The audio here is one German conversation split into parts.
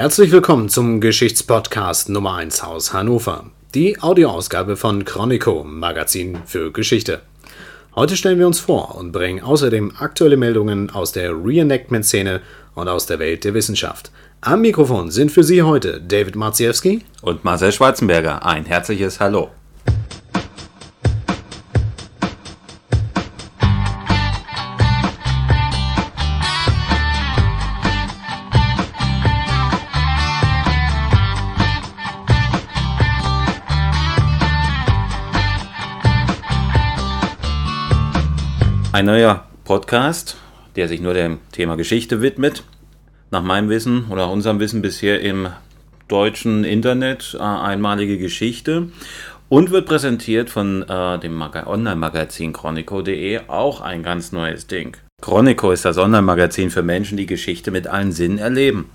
Herzlich willkommen zum Geschichtspodcast Nummer 1 aus Hannover. Die Audioausgabe von Chronico, Magazin für Geschichte. Heute stellen wir uns vor und bringen außerdem aktuelle Meldungen aus der Reenactment-Szene und aus der Welt der Wissenschaft. Am Mikrofon sind für Sie heute David Marziewski und Marcel Schwarzenberger. Ein herzliches Hallo. Ein neuer Podcast, der sich nur dem Thema Geschichte widmet. Nach meinem Wissen oder unserem Wissen bisher im deutschen Internet äh, einmalige Geschichte und wird präsentiert von äh, dem Online-Magazin chronico.de, auch ein ganz neues Ding. Chronico ist das Online-Magazin für Menschen, die Geschichte mit allen Sinnen erleben.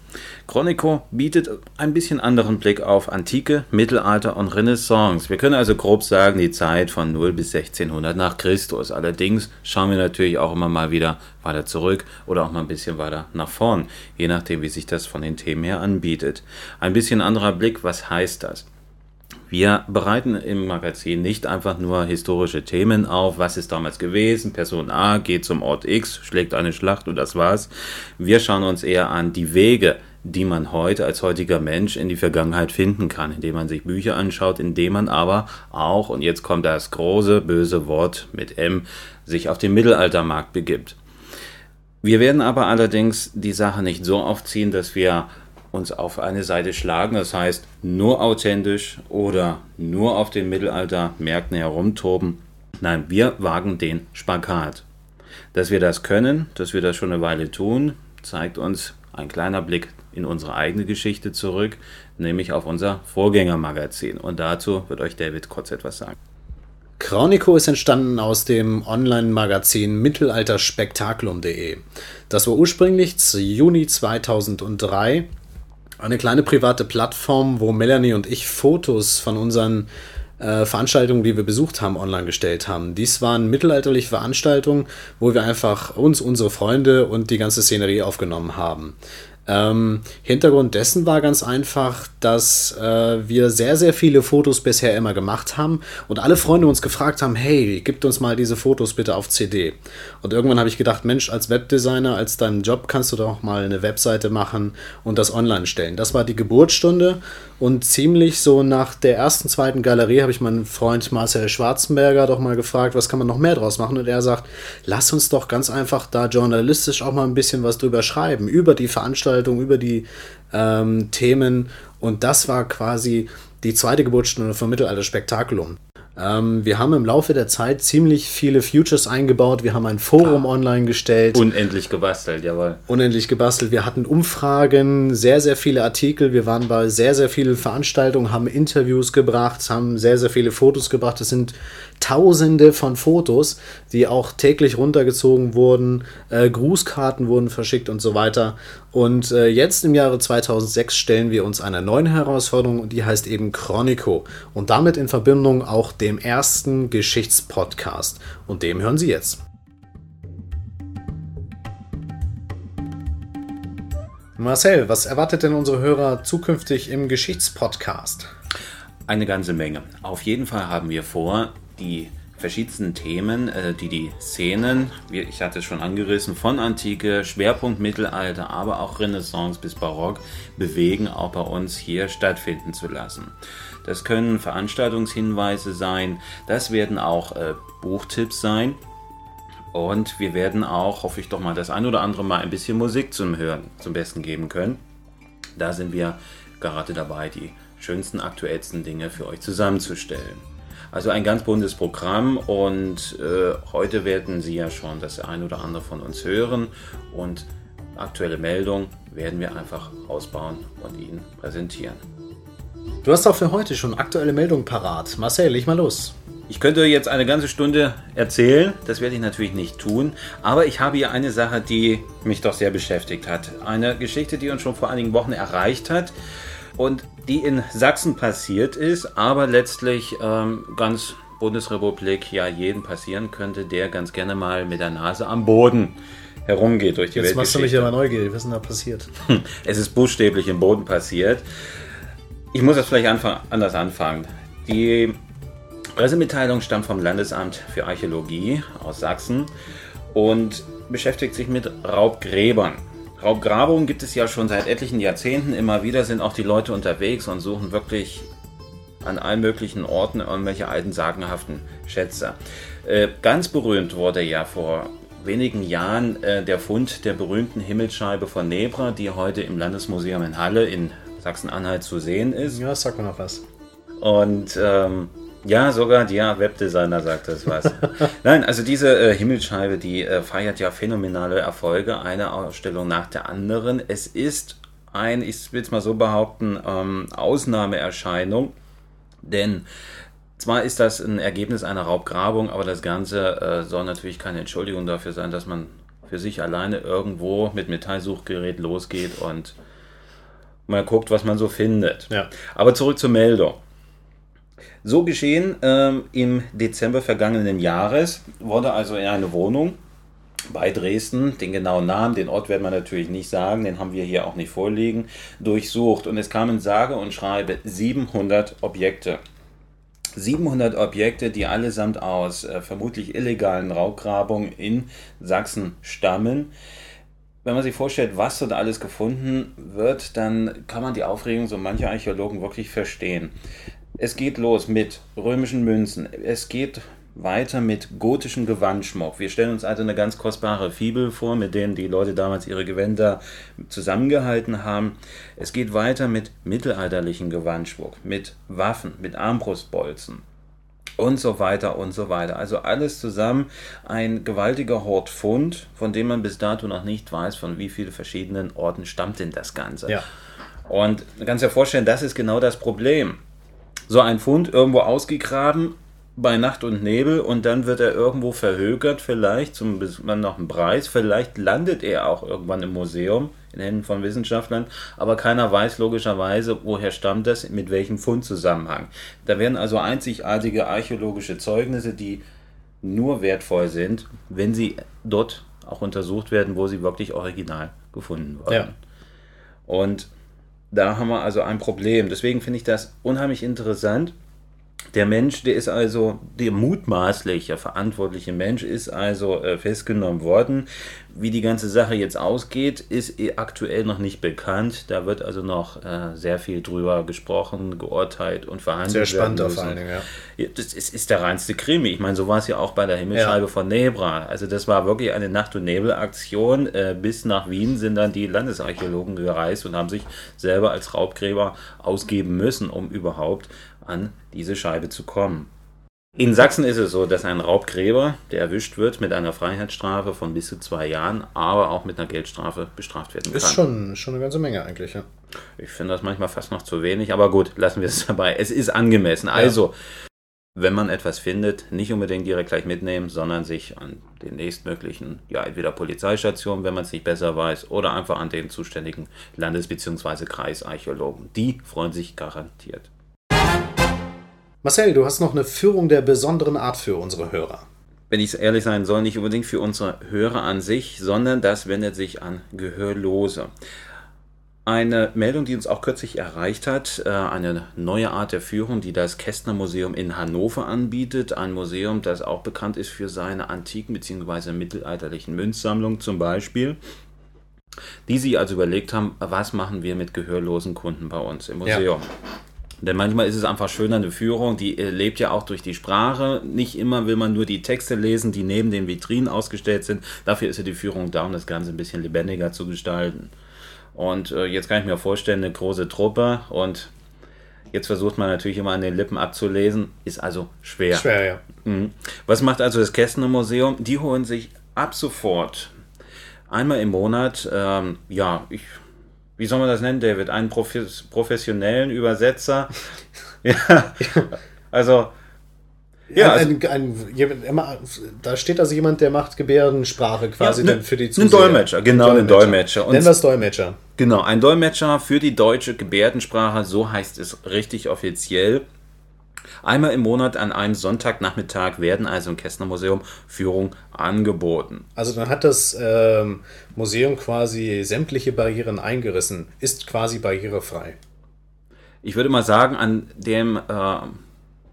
Chronico bietet ein bisschen anderen Blick auf Antike, Mittelalter und Renaissance. Wir können also grob sagen, die Zeit von 0 bis 1600 nach Christus. Allerdings schauen wir natürlich auch immer mal wieder weiter zurück oder auch mal ein bisschen weiter nach vorn, je nachdem, wie sich das von den Themen her anbietet. Ein bisschen anderer Blick, was heißt das? Wir bereiten im Magazin nicht einfach nur historische Themen auf, was ist damals gewesen, Person A geht zum Ort X, schlägt eine Schlacht und das war's. Wir schauen uns eher an die Wege, die man heute als heutiger Mensch in die Vergangenheit finden kann, indem man sich Bücher anschaut, indem man aber auch, und jetzt kommt das große böse Wort mit M, sich auf den Mittelaltermarkt begibt. Wir werden aber allerdings die Sache nicht so aufziehen, dass wir uns auf eine Seite schlagen, das heißt nur authentisch oder nur auf den Mittelaltermärkten herumtoben. Nein, wir wagen den Spagat. Dass wir das können, dass wir das schon eine Weile tun, zeigt uns ein kleiner Blick in unsere eigene Geschichte zurück, nämlich auf unser Vorgängermagazin. Und dazu wird euch David kurz etwas sagen. Chronico ist entstanden aus dem Online-Magazin mittelalterspektakulum.de. Das war ursprünglich Juni 2003 eine kleine private Plattform, wo Melanie und ich Fotos von unseren äh, Veranstaltungen, die wir besucht haben, online gestellt haben. Dies waren mittelalterliche Veranstaltungen, wo wir einfach uns, unsere Freunde und die ganze Szenerie aufgenommen haben. Ähm, Hintergrund dessen war ganz einfach, dass äh, wir sehr, sehr viele Fotos bisher immer gemacht haben und alle Freunde uns gefragt haben, hey, gib uns mal diese Fotos bitte auf CD. Und irgendwann habe ich gedacht, Mensch, als Webdesigner, als deinen Job kannst du doch mal eine Webseite machen und das online stellen. Das war die Geburtsstunde und ziemlich so nach der ersten, zweiten Galerie habe ich meinen Freund Marcel Schwarzenberger doch mal gefragt, was kann man noch mehr draus machen? Und er sagt, lass uns doch ganz einfach da journalistisch auch mal ein bisschen was drüber schreiben, über die Veranstaltung, über die ähm, Themen. Und das war quasi die zweite Geburtsstunde vom Mittelalter Spektakulum. Ähm, wir haben im Laufe der Zeit ziemlich viele Futures eingebaut. Wir haben ein Forum ah, online gestellt. Unendlich gebastelt, jawohl. Unendlich gebastelt. Wir hatten Umfragen, sehr, sehr viele Artikel. Wir waren bei sehr, sehr vielen Veranstaltungen, haben Interviews gebracht, haben sehr, sehr viele Fotos gebracht. Es sind Tausende von Fotos, die auch täglich runtergezogen wurden. Äh, Grußkarten wurden verschickt und so weiter. Und äh, jetzt im Jahre 2006 stellen wir uns einer neuen Herausforderung und die heißt eben Chronico. Und damit in Verbindung auch dem ersten Geschichtspodcast. Und dem hören Sie jetzt. Marcel, was erwartet denn unsere Hörer zukünftig im Geschichtspodcast? Eine ganze Menge. Auf jeden Fall haben wir vor, die verschiedensten Themen, äh, die die Szenen, wie ich hatte es schon angerissen, von Antike, Schwerpunkt Mittelalter, aber auch Renaissance bis Barock bewegen, auch bei uns hier stattfinden zu lassen. Das können Veranstaltungshinweise sein, das werden auch äh, Buchtipps sein. Und wir werden auch, hoffe ich doch mal, das ein oder andere Mal ein bisschen Musik zum Hören zum Besten geben können. Da sind wir gerade dabei, die schönsten, aktuellsten Dinge für euch zusammenzustellen. Also ein ganz buntes Programm und äh, heute werden Sie ja schon das ein oder andere von uns hören und aktuelle Meldungen werden wir einfach ausbauen und Ihnen präsentieren. Du hast auch für heute schon aktuelle Meldungen parat. Marcel, leg mal los. Ich könnte jetzt eine ganze Stunde erzählen, das werde ich natürlich nicht tun, aber ich habe hier eine Sache, die mich doch sehr beschäftigt hat. Eine Geschichte, die uns schon vor einigen Wochen erreicht hat und die in Sachsen passiert ist, aber letztlich ähm, ganz Bundesrepublik ja jeden passieren könnte, der ganz gerne mal mit der Nase am Boden herumgeht durch die Jetzt Welt. machst du mich aber neugierig. Was ist denn da passiert? Es ist buchstäblich im Boden passiert. Ich muss das vielleicht anfang, anders anfangen. Die Pressemitteilung stammt vom Landesamt für Archäologie aus Sachsen und beschäftigt sich mit Raubgräbern. Raubgrabungen gibt es ja schon seit etlichen Jahrzehnten. Immer wieder sind auch die Leute unterwegs und suchen wirklich an allen möglichen Orten irgendwelche alten sagenhaften Schätze. Äh, ganz berühmt wurde ja vor wenigen Jahren äh, der Fund der berühmten Himmelsscheibe von Nebra, die heute im Landesmuseum in Halle in Sachsen-Anhalt zu sehen ist. Ja, sag mal noch was. Und ähm, ja, sogar der Webdesigner sagt das was. Nein, also diese äh, Himmelsscheibe, die äh, feiert ja phänomenale Erfolge, eine Ausstellung nach der anderen. Es ist ein, ich will es mal so behaupten, ähm, Ausnahmeerscheinung, denn zwar ist das ein Ergebnis einer Raubgrabung, aber das Ganze äh, soll natürlich keine Entschuldigung dafür sein, dass man für sich alleine irgendwo mit Metallsuchgerät losgeht und mal guckt, was man so findet. Ja. Aber zurück zur Meldung. So geschehen ähm, im Dezember vergangenen Jahres wurde also in eine Wohnung bei Dresden, den genauen Namen, den Ort werden wir natürlich nicht sagen, den haben wir hier auch nicht vorliegen, durchsucht und es kamen sage und schreibe 700 Objekte. 700 Objekte, die allesamt aus äh, vermutlich illegalen Raubgrabungen in Sachsen stammen. Wenn man sich vorstellt, was dort alles gefunden wird, dann kann man die Aufregung so mancher Archäologen wirklich verstehen. Es geht los mit römischen Münzen. Es geht weiter mit gotischem Gewandschmuck. Wir stellen uns also eine ganz kostbare Fibel vor, mit denen die Leute damals ihre Gewänder zusammengehalten haben. Es geht weiter mit mittelalterlichem Gewandschmuck, mit Waffen, mit Armbrustbolzen und so weiter und so weiter. Also alles zusammen ein gewaltiger Hortfund, von dem man bis dato noch nicht weiß, von wie vielen verschiedenen Orten stammt denn das Ganze. Ja. Und man kann sich ja vorstellen, das ist genau das Problem. So ein Fund irgendwo ausgegraben bei Nacht und Nebel und dann wird er irgendwo verhökert, vielleicht zum man noch einen Preis, vielleicht landet er auch irgendwann im Museum in Händen von Wissenschaftlern, aber keiner weiß logischerweise, woher stammt das, mit welchem Fundzusammenhang. Da werden also einzigartige archäologische Zeugnisse, die nur wertvoll sind, wenn sie dort auch untersucht werden, wo sie wirklich original gefunden wurden. Ja. Und da haben wir also ein Problem. Deswegen finde ich das unheimlich interessant. Der Mensch, der ist also, der mutmaßliche verantwortliche Mensch ist also äh, festgenommen worden. Wie die ganze Sache jetzt ausgeht, ist eh aktuell noch nicht bekannt. Da wird also noch äh, sehr viel drüber gesprochen, geurteilt und verhandelt. Sehr spannend müssen. allen Dingen, ja. Das ist, ist der reinste Krimi. Ich meine, so war es ja auch bei der Himmelsscheibe Ja. von Nebra. Also das war wirklich eine Nacht- und Nebelaktion. Äh, bis nach Wien sind dann die Landesarchäologen gereist und haben sich selber als Raubgräber ausgeben müssen, um überhaupt an diese Scheibe zu kommen. In Sachsen ist es so, dass ein Raubgräber, der erwischt wird, mit einer Freiheitsstrafe von bis zu zwei Jahren, aber auch mit einer Geldstrafe bestraft werden kann. Ist schon, schon eine ganze Menge eigentlich, ja. Ich finde das manchmal fast noch zu wenig, aber gut, lassen wir es dabei. Es ist angemessen. Also, wenn man etwas findet, nicht unbedingt direkt gleich mitnehmen, sondern sich an den nächstmöglichen, ja, entweder Polizeistation, wenn man es nicht besser weiß, oder einfach an den zuständigen Landes- bzw. Kreisarchäologen. Die freuen sich garantiert. Marcel, du hast noch eine Führung der besonderen Art für unsere Hörer. wenn ich ehrlich sein soll, nicht unbedingt für unsere Hörer an sich, sondern das wendet sich an Gehörlose. Eine Meldung, die uns auch kürzlich erreicht hat, äh, eine neue Art der Führung, die das Kästner Museum in Hannover anbietet. Ein Museum, das auch bekannt ist für seine antiken bzw. mittelalterlichen Münzsammlungen zum Beispiel. Die sich also überlegt haben, was machen wir mit gehörlosen Kunden bei uns im Ja. Denn manchmal ist es einfach schöner, eine Führung, die äh, lebt ja auch durch die Sprache. Nicht immer will man nur die Texte lesen, die neben den Vitrinen ausgestellt sind. Dafür ist ja die Führung da, um das Ganze ein bisschen lebendiger zu gestalten. Und äh, jetzt kann ich mir vorstellen, eine große Truppe und jetzt versucht man natürlich immer an den Lippen abzulesen, ist also schwer. Schwer, ja. Mhm. Was macht also das Kästner Museum? Die holen sich ab sofort einmal im Monat, ähm, ja, ich, wie soll man das nennen, David? Einen Profes professionellen Übersetzer. ja, also, ja, also, ein, ein, da steht also jemand, der macht Gebärdensprache quasi Ja, dann ne- für die ein Zuseher. Dolmetscher, genau, ein Dolmetscher. Und- Nennen wir es Dolmetscher. Genau, ein Dolmetscher für die deutsche Gebärdensprache, so heißt es richtig offiziell. Einmal im Monat an einem Sonntagnachmittag werden also im Kästner Museum Führungen angeboten. Also dann hat das ähm, Museum quasi sämtliche Barrieren eingerissen, ist quasi barrierefrei. Ich würde mal sagen, an dem, äh,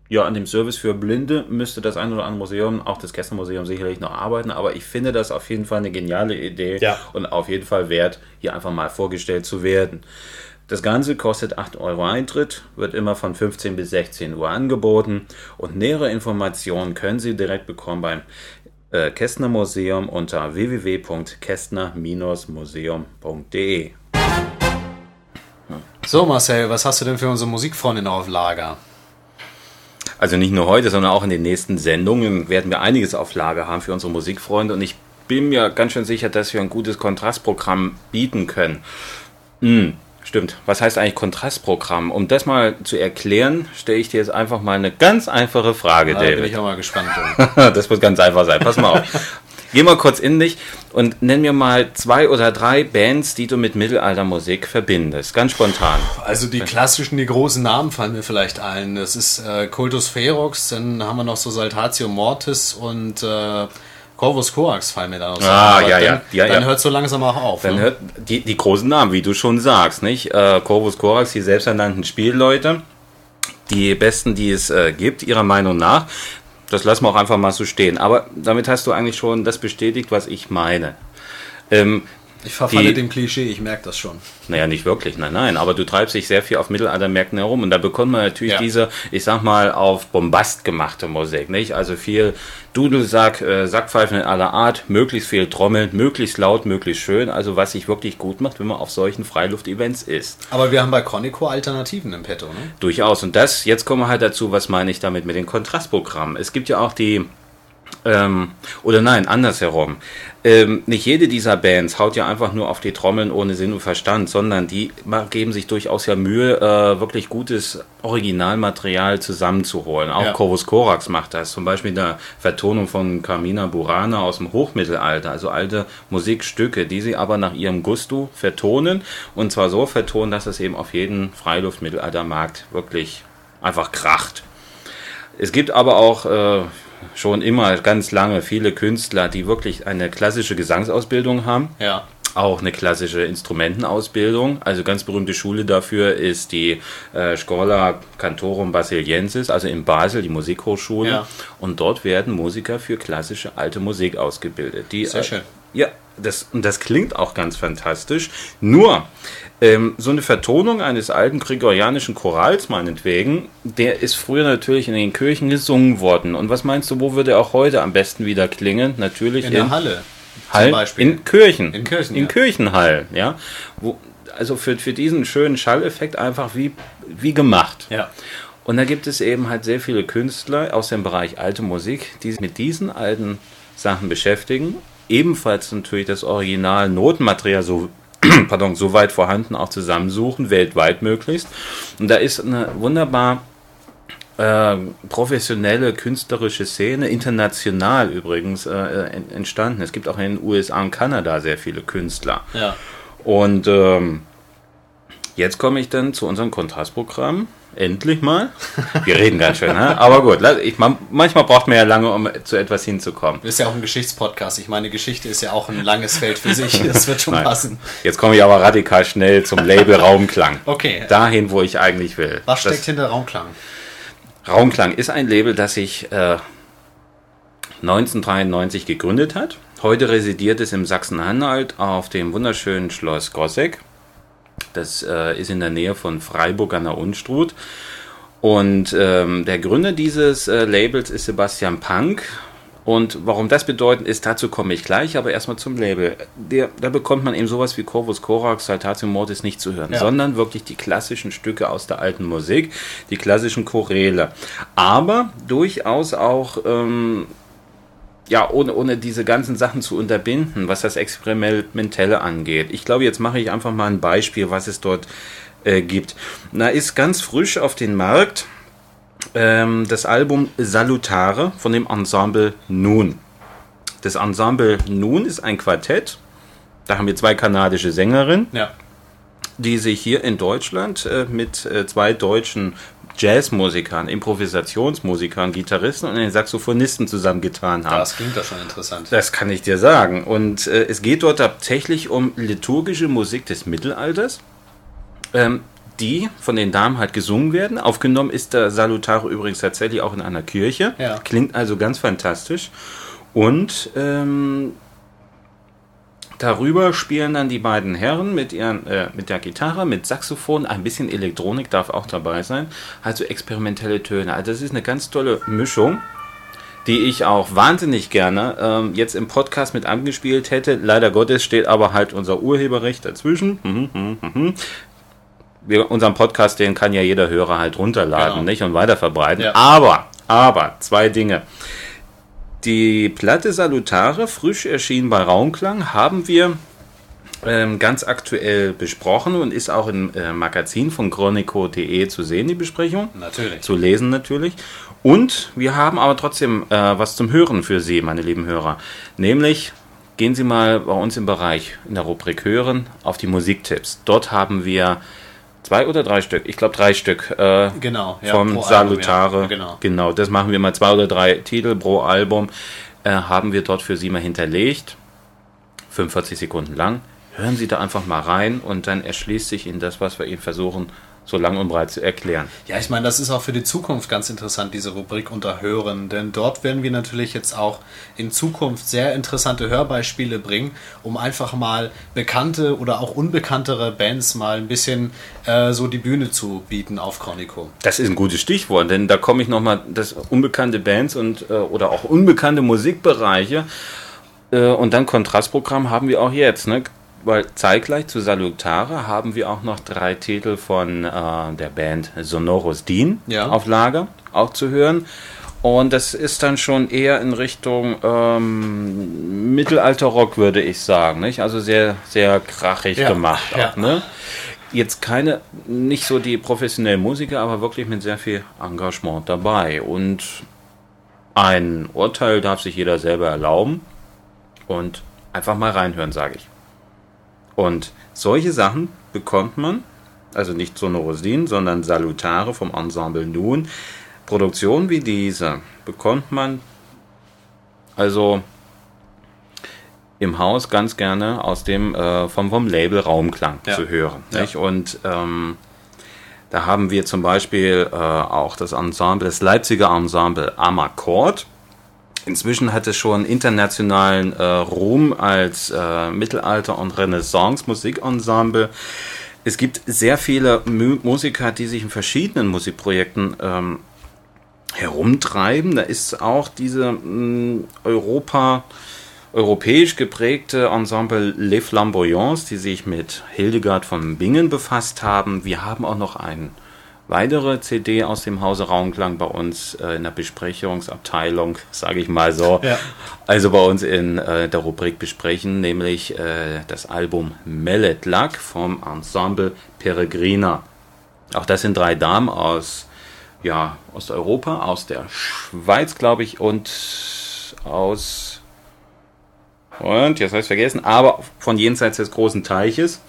ja, an dem Service für Blinde müsste das ein oder andere Museum, auch das Kästner Museum sicherlich noch arbeiten, aber ich finde das auf jeden Fall eine geniale Idee Ja. und auf jeden Fall wert, hier einfach mal vorgestellt zu werden. Das Ganze kostet 8 Euro Eintritt, wird immer von 15 bis 16 Uhr angeboten und nähere Informationen können Sie direkt bekommen beim äh, Kästner Museum unter www.kästner-museum.de. So Marcel, was hast du denn für unsere Musikfreundin auf Lager? Also nicht nur heute, sondern auch in den nächsten Sendungen werden wir einiges auf Lager haben für unsere Musikfreunde und ich bin mir ganz schön sicher, dass wir ein gutes Kontrastprogramm bieten können. Hm, stimmt. Was heißt eigentlich Kontrastprogramm? Um das mal zu erklären, stelle ich dir jetzt einfach mal eine ganz einfache Frage, Da bin David. ich auch mal gespannt. das wird ganz einfach sein. Pass mal auf. Geh mal kurz in dich und nenn mir mal zwei oder drei Bands, die du mit Mittelaltermusik verbindest. Ganz spontan. Also die klassischen, die großen Namen fallen mir vielleicht ein. Das ist äh, Cultus Ferox, dann haben wir noch so Saltatio Mortis und äh, Corvus Corax fallen mir da noch so Ah, ja, dann, ja, ja, Dann ja. hört so langsam auch auf. Dann ne? hört die, die großen Namen, wie du schon sagst, nicht? Äh, Corvus Corax, die selbsternannten Spielleute, die besten, die es äh, gibt, ihrer Meinung nach. Das lassen wir auch einfach mal so stehen. Aber damit hast du eigentlich schon das bestätigt, was ich meine. Ähm, Ich verfalle die- dem Klischee, ich merke das schon. naja, nicht wirklich, nein, nein. Aber du treibst dich sehr viel auf Mittelaltermärkten herum und da bekommt man natürlich Ja. diese, ich sag mal, auf Bombast gemachte Musik, nicht? Also viel Dudelsack, äh, Sackpfeifen in aller Art, möglichst viel Trommeln, möglichst laut, möglichst schön. Also was sich wirklich gut macht, wenn man auf solchen Freiluft-Events ist. Aber wir haben bei Chronico Alternativen im Petto, ne? Durchaus. Und das, jetzt kommen wir halt dazu, was meine ich damit mit den Kontrastprogrammen. Es gibt ja auch die, ähm, oder nein, andersherum. Ähm, nicht jede dieser Bands haut ja einfach nur auf die Trommeln ohne Sinn und Verstand, sondern die geben sich durchaus ja Mühe, äh, wirklich gutes Originalmaterial zusammenzuholen. Auch Ja. Corvus Corax macht das. Zum Beispiel in der Vertonung von Carmina Burana aus dem Hochmittelalter, also alte Musikstücke, die sie aber nach ihrem Gusto vertonen und zwar so vertonen, dass es eben auf jeden Freiluft-Mittelaltermarkt wirklich einfach kracht. Es gibt aber auch äh, schon immer ganz lange viele Künstler, die wirklich eine klassische Gesangsausbildung haben, Ja. auch eine klassische Instrumentenausbildung. Also ganz berühmte Schule dafür ist die äh, Schola Cantorum Basiliensis, also in Basel, die Musikhochschule. Ja. Und dort werden Musiker für klassische alte Musik ausgebildet. Die, Sehr äh, schön. ja, das, und das klingt auch ganz fantastisch. Nur, ähm, so eine Vertonung eines alten gregorianischen Chorals meinetwegen, der ist früher natürlich in den Kirchen gesungen worden. Und was meinst du, wo würde er auch heute am besten wieder klingen? Natürlich In der Halle. Hallen, Zum Beispiel. in Kirchen. In Kirchen, In ja. Kirchenhallen, ja. Wo, also für, für diesen schönen Schalleffekt einfach wie, wie gemacht. ja. Und da gibt es eben halt sehr viele Künstler aus dem Bereich alte Musik, die sich mit diesen alten Sachen beschäftigen. Ebenfalls natürlich das Original Notenmaterial so, pardon, so weit vorhanden auch zusammensuchen, weltweit möglichst. Und da ist eine wunderbar äh, professionelle künstlerische Szene, international übrigens, äh, en- entstanden. Es gibt auch in den USA und Kanada sehr viele Künstler. Ja. Und ähm, jetzt komme ich dann zu unserem Kontrastprogramm. Endlich mal. Wir reden ganz schön, ne? aber gut. Ich, man, manchmal braucht man ja lange, um zu etwas hinzukommen. Ist ja auch ein Geschichtspodcast. Ich meine, Geschichte ist ja auch ein langes Feld für sich. Das wird schon Nein. passen. Jetzt komme ich aber radikal schnell zum Label Raumklang. Okay. Dahin, wo ich eigentlich will. Was steckt Das hinter Raumklang? Raumklang ist ein Label, das sich äh, 1993 gegründet hat. Heute residiert es im Sachsen-Anhalt auf dem wunderschönen Schloss Gossegg. Das äh, ist in der Nähe von Freiburg an der Unstrut. Und ähm, der Gründer dieses äh, Labels ist Sebastian Pank. Und warum das bedeutend ist, dazu komme ich gleich, aber erstmal zum Label. Der, da bekommt man eben sowas wie Corvus Corax, Saltatio Mortis nicht zu hören, Ja. sondern wirklich die klassischen Stücke aus der alten Musik, die klassischen Choräle. Aber durchaus auch ähm, ja, ohne, ohne diese ganzen Sachen zu unterbinden, was das Experimentelle angeht. Ich glaube, jetzt mache ich einfach mal ein Beispiel, was es dort äh, gibt. Na, ist ganz frisch auf den Markt ähm, das Album Salutare von dem Ensemble Nun. Das Ensemble Nun ist ein Quartett. Da haben wir zwei kanadische Sängerinnen Ja. die sich hier in Deutschland äh, mit äh, zwei deutschen Jazzmusikern, Improvisationsmusikern, Gitarristen und den Saxophonisten zusammengetan haben. Das klingt doch schon interessant. Das kann ich dir sagen. Und äh, es geht dort tatsächlich um liturgische Musik des Mittelalters. Ähm, die von den Damen halt gesungen werden. Aufgenommen ist der Salutare übrigens tatsächlich auch in einer Kirche. Ja. Klingt also ganz fantastisch. Und ähm, darüber spielen dann die beiden Herren mit, ihren, äh, mit der Gitarre, mit Saxophon, ein bisschen Elektronik darf auch dabei sein. Also experimentelle Töne. Also das ist eine ganz tolle Mischung die ich auch wahnsinnig gerne ähm, jetzt im Podcast mit angespielt hätte. Leider Gottes steht aber halt unser Urheberrecht dazwischen. Mhm, mhm, mhm. Wir, unseren Podcast, den kann ja jeder Hörer halt runterladen, Genau. nicht und weiterverbreiten. Ja. Aber, aber, zwei Dinge. Die Platte Salutare, frisch erschienen bei Raumklang, haben wir ähm, ganz aktuell besprochen und ist auch im äh, Magazin von chronico.de zu sehen, die Besprechung Natürlich. zu lesen natürlich. Und wir haben aber trotzdem äh, was zum Hören für Sie, meine lieben Hörer. Nämlich gehen Sie mal bei uns im Bereich in der Rubrik Hören auf die Musiktipps. Dort haben wir zwei oder drei Stück, ich glaube drei Stück äh, Genau, ja, vom pro Album, Salutare. ja, genau. genau, das machen wir mal zwei oder drei Titel pro Album. Äh, haben wir dort für Sie mal hinterlegt. 45 Sekunden lang. Hören Sie da einfach mal rein und dann erschließt sich Ihnen das, was wir Ihnen versuchen, so lang und breit zu erklären. Ja, ich meine, das ist auch für die Zukunft ganz interessant, diese Rubrik unter Hören, denn dort werden wir natürlich jetzt auch in Zukunft sehr interessante Hörbeispiele bringen, um einfach mal bekannte oder auch unbekanntere Bands mal ein bisschen äh, so die Bühne zu bieten auf Chronico. Das ist ein gutes Stichwort, denn da komme ich nochmal, das unbekannte Bands und äh, oder auch unbekannte Musikbereiche äh, und dann Kontrastprogramm haben wir auch jetzt, ne? Weil zeitgleich zu Salutare haben wir auch noch drei Titel von äh, der Band Sonoros Dean Ja. auf Lager, auch zu hören. Und das ist dann schon eher in Richtung ähm, Mittelalter-Rock, würde ich sagen. Nicht? Also sehr, sehr krachig Ja, gemacht. ja. Auch, ne? Jetzt keine, nicht so die professionellen Musiker, aber wirklich mit sehr viel Engagement dabei. Und ein Urteil darf sich jeder selber erlauben. Und einfach mal reinhören, sage ich. Und solche Sachen bekommt man, also nicht Sonorosin, sondern Salutare vom Ensemble Nun. Produktionen wie diese bekommt man also im Haus ganz gerne aus dem äh, vom, vom Label Raumklang Ja. zu hören. Ja. Und ähm, da haben wir zum Beispiel äh, auch das Ensemble, das Leipziger Ensemble Amakord. Inzwischen hat es schon internationalen äh, Ruhm als äh, Mittelalter- und Renaissance-Musikensemble. Es gibt sehr viele Mu Musiker, die sich in verschiedenen Musikprojekten ähm, herumtreiben. Da ist auch diese mh, Europa, europäisch geprägte Ensemble Les Flamboyants, die sich mit Hildegard von Bingen befasst haben. Wir haben auch noch eine weitere CD aus dem Hause Raumklang bei uns äh, in der Besprechungsabteilung, sage ich mal so. Ja. Also bei uns in äh, der Rubrik besprechen, nämlich äh, das Album Mellet Luck vom Ensemble Peregrina. Auch das sind drei Damen aus ja, Osteuropa, aus der Schweiz, glaube ich, und aus. Und, jetzt habe ich vergessen, aber von jenseits des großen Teiches.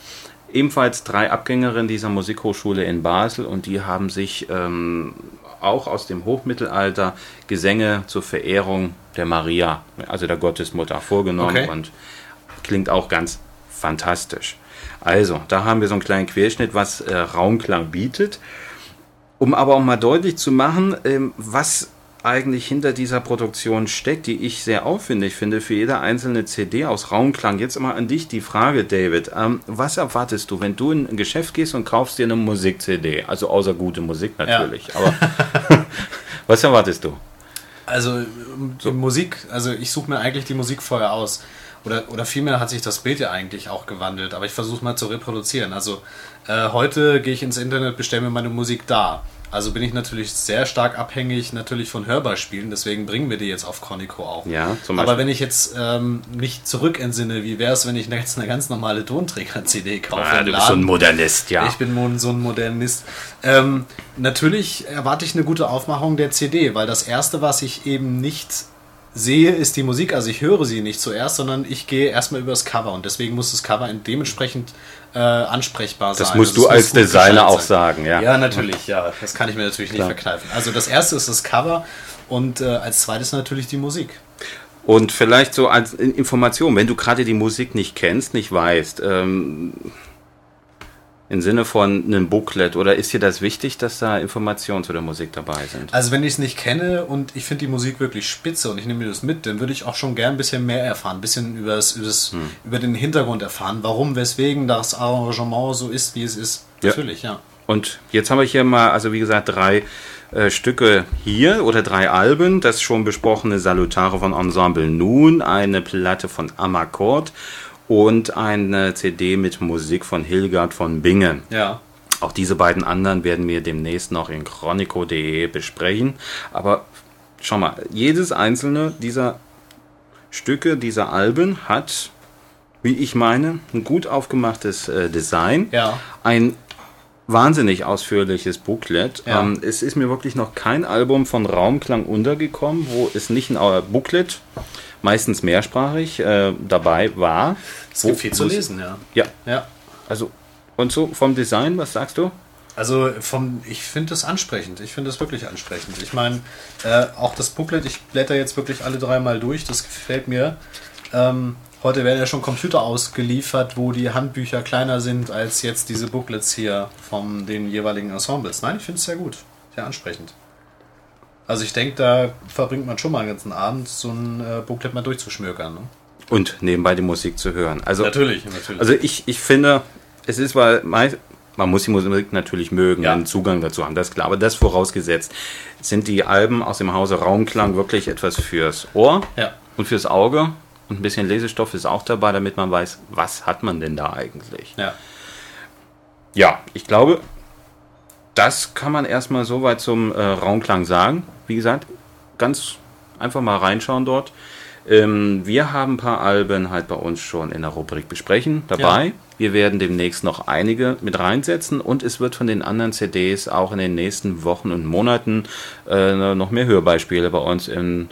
Ebenfalls drei Abgängerinnen dieser Musikhochschule in Basel und die haben sich ähm, auch aus dem Hochmittelalter Gesänge zur Verehrung der Maria, also der Gottesmutter, vorgenommen Okay. und klingt auch ganz fantastisch. Also, da haben wir so einen kleinen Querschnitt, was äh, Raumklang bietet. Um aber auch mal deutlich zu machen, ähm, was eigentlich hinter dieser Produktion steckt, die ich sehr aufwendig finde für jede einzelne CD aus Raumklang. Jetzt mal an dich die Frage, David. Ähm, was erwartest du, wenn du in ein Geschäft gehst und kaufst dir eine Musik-CD? Also außer gute Musik natürlich. Aber was erwartest du? Also ähm, die Musik, also ich suche mir eigentlich die Musik vorher aus. Oder, oder vielmehr hat sich das Bild ja eigentlich auch gewandelt, aber ich versuche mal zu reproduzieren. Also äh, heute gehe ich ins Internet, bestelle mir meine Musik da. Also bin ich natürlich sehr stark abhängig natürlich von Hörbeispielen, deswegen bringen wir die jetzt auf Chronico auch. Ja, zum Aber wenn ich jetzt ähm, mich zurückentsinne, wie wäre es, wenn ich jetzt eine ganz normale Tonträger-CD kaufe? Ah, du bist so ein? Modernist, ja. Ich bin so ein Modernist. Ähm, natürlich erwarte ich eine gute Aufmachung der CD, weil das erste, was ich eben nicht sehe, ist die Musik, also ich höre sie nicht zuerst, sondern ich gehe erstmal über das Cover und deswegen muss das Cover dementsprechend äh, ansprechbar sein. Das musst also, du als Designer auch sagen, ja. Ja, natürlich, ja. Das kann ich mir natürlich Klar. nicht verkneifen. Also das erste ist das Cover und äh, als zweites natürlich die Musik. Und vielleicht so als Information, wenn du gerade die Musik nicht kennst, nicht weißt, ähm, im Sinne von einem Booklet oder ist dir das wichtig, dass da Informationen zu der Musik dabei sind? Also wenn ich es nicht kenne und ich finde die Musik wirklich spitze und ich nehme mir das mit, dann würde ich auch schon gern ein bisschen mehr erfahren, ein bisschen übers, übers, hm. über den Hintergrund erfahren, warum, weswegen das Arrangement so ist, wie es ist. Ja. Natürlich, ja. Und jetzt habe ich hier mal, also wie gesagt, drei äh, Stücke hier oder drei Alben. Das schon besprochene Salutare von Ensemble Nun, eine Platte von Amakord und eine CD mit Musik von Hilgard von Bingen. Ja. Auch diese beiden anderen werden wir demnächst noch in chronico.de besprechen. Aber schau mal, jedes einzelne dieser Stücke, dieser Alben hat, wie ich meine, ein gut aufgemachtes äh, Design. Ja. Ein wahnsinnig ausführliches Booklet. Ja. Ähm, es ist mir wirklich noch kein Album von Raumklang untergekommen, wo es nicht ein Booklet meistens mehrsprachig äh, dabei war. Es gibt viel zu lesen, ja. Ja. ja. Also, und so vom Design, was sagst du? Also vom, ich finde das ansprechend. Ich finde das wirklich ansprechend. Ich meine, äh, auch das Booklet, ich blätter jetzt wirklich alle dreimal durch, das gefällt mir. Ähm, heute werden ja schon Computer ausgeliefert, wo die Handbücher kleiner sind als jetzt diese Booklets hier von den jeweiligen Ensembles. Nein, ich finde es sehr gut, sehr ansprechend. Also ich denke, da verbringt man schon mal einen ganzen Abend, so ein äh, Booklet mal durchzuschmökern. Ne? Und nebenbei die Musik zu hören. Also, natürlich, natürlich. Also ich, ich finde, es ist, weil man muss die Musik natürlich mögen, ja. einen Zugang dazu haben, das ist klar. Aber das vorausgesetzt, sind die Alben aus dem Hause Raumklang wirklich etwas fürs Ohr ja. und fürs Auge. Und ein bisschen Lesestoff ist auch dabei, damit man weiß, was hat man denn da eigentlich. Ja, ja ich glaube, das kann man erstmal soweit zum äh, Raumklang sagen. Wie gesagt, ganz einfach mal reinschauen dort. Ähm, wir haben ein paar Alben halt bei uns schon in der Rubrik besprechen dabei. Ja. Wir werden demnächst noch einige mit reinsetzen und es wird von den anderen CDs auch in den nächsten Wochen und Monaten äh, noch mehr Hörbeispiele bei uns in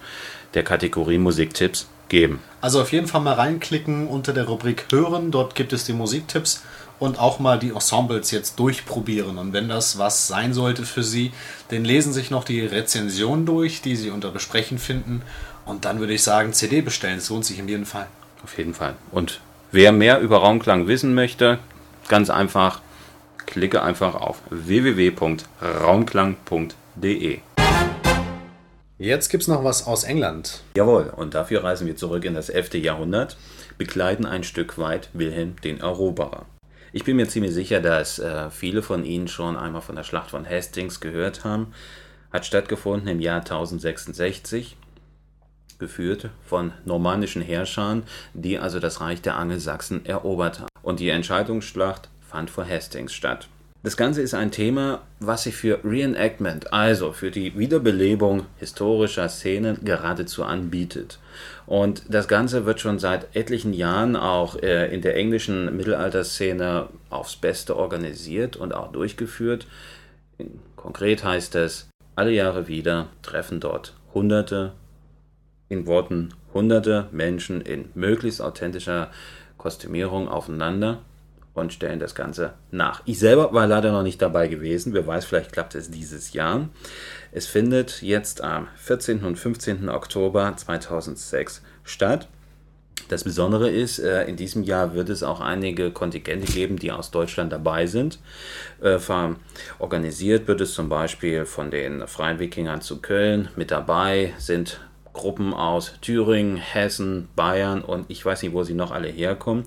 der Kategorie Musiktipps geben. Also auf jeden Fall mal reinklicken unter der Rubrik Hören. Dort gibt es die Musiktipps und auch mal die Ensembles jetzt durchprobieren. Und wenn das was sein sollte für Sie, dann lesen sich noch die Rezension durch, die Sie unter Besprechen finden. Und dann würde ich sagen, CD bestellen. Es lohnt sich in jedem Fall. Auf jeden Fall. Und wer mehr über Raumklang wissen möchte, ganz einfach, klicke einfach auf www.raumklang.de. Jetzt gibt es noch was aus England. Jawohl, und dafür reisen wir zurück in das 11. Jahrhundert, begleiten ein Stück weit Wilhelm den Eroberer. Ich bin mir ziemlich sicher, dass äh, viele von Ihnen schon einmal von der Schlacht von Hastings gehört haben. Hat stattgefunden im Jahr 1066, geführt von normannischen Herrschern, die also das Reich der Angelsachsen erobert haben. Und die Entscheidungsschlacht fand vor Hastings statt. Das Ganze ist ein Thema, was sich für Reenactment, also für die Wiederbelebung historischer Szenen geradezu anbietet. Und das Ganze wird schon seit etlichen Jahren auch äh, in der englischen Mittelalterszene aufs Beste organisiert und auch durchgeführt. Konkret heißt es, alle Jahre wieder treffen dort Hunderte, in Worten Hunderte Menschen in möglichst authentischer Kostümierung aufeinander und stellen das Ganze nach. Ich selber war leider noch nicht dabei gewesen. Wer weiß, vielleicht klappt es dieses Jahr. Es findet jetzt am 14. und 15. Oktober 2006 statt. Das Besondere ist, äh, in diesem Jahr wird es auch einige Kontingente geben, die aus Deutschland dabei sind. Äh, organisiert wird es zum Beispiel von den Freien Wikingern zu Köln. Mit dabei sind Gruppen aus Thüringen, Hessen, Bayern und ich weiß nicht, wo sie noch alle herkommen.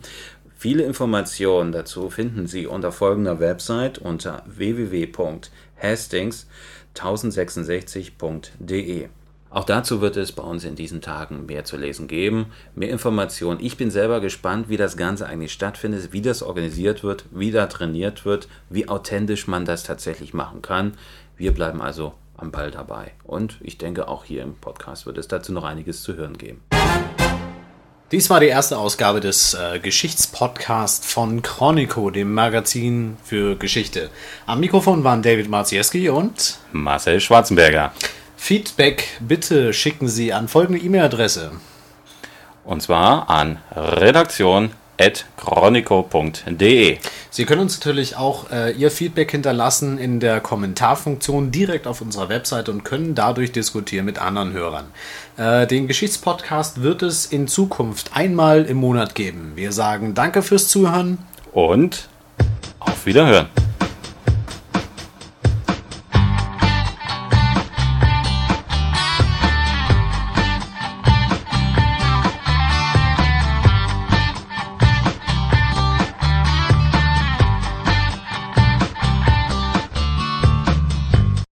Viele Informationen dazu finden Sie unter folgender Website unter www.hastings1066.de. Auch dazu wird es bei uns in diesen Tagen mehr zu lesen geben, mehr Informationen. Ich bin selber gespannt, wie das Ganze eigentlich stattfindet, wie das organisiert wird, wie da trainiert wird, wie authentisch man das tatsächlich machen kann. Wir bleiben also am Ball dabei. Und ich denke, auch hier im Podcast wird es dazu noch einiges zu hören geben. Dies war die erste Ausgabe des äh, Geschichtspodcasts von Chronico, dem Magazin für Geschichte. Am Mikrofon waren David Marzieski und Marcel Schwarzenberger. Feedback bitte schicken Sie an folgende E-Mail-Adresse. Und zwar an redaktion.chronico.de. Sie können uns natürlich auch äh, Ihr Feedback hinterlassen in der Kommentarfunktion direkt auf unserer Website und können dadurch diskutieren mit anderen Hörern. Äh, den Geschichtspodcast wird es in Zukunft einmal im Monat geben. Wir sagen Danke fürs Zuhören Und auf Wiederhören.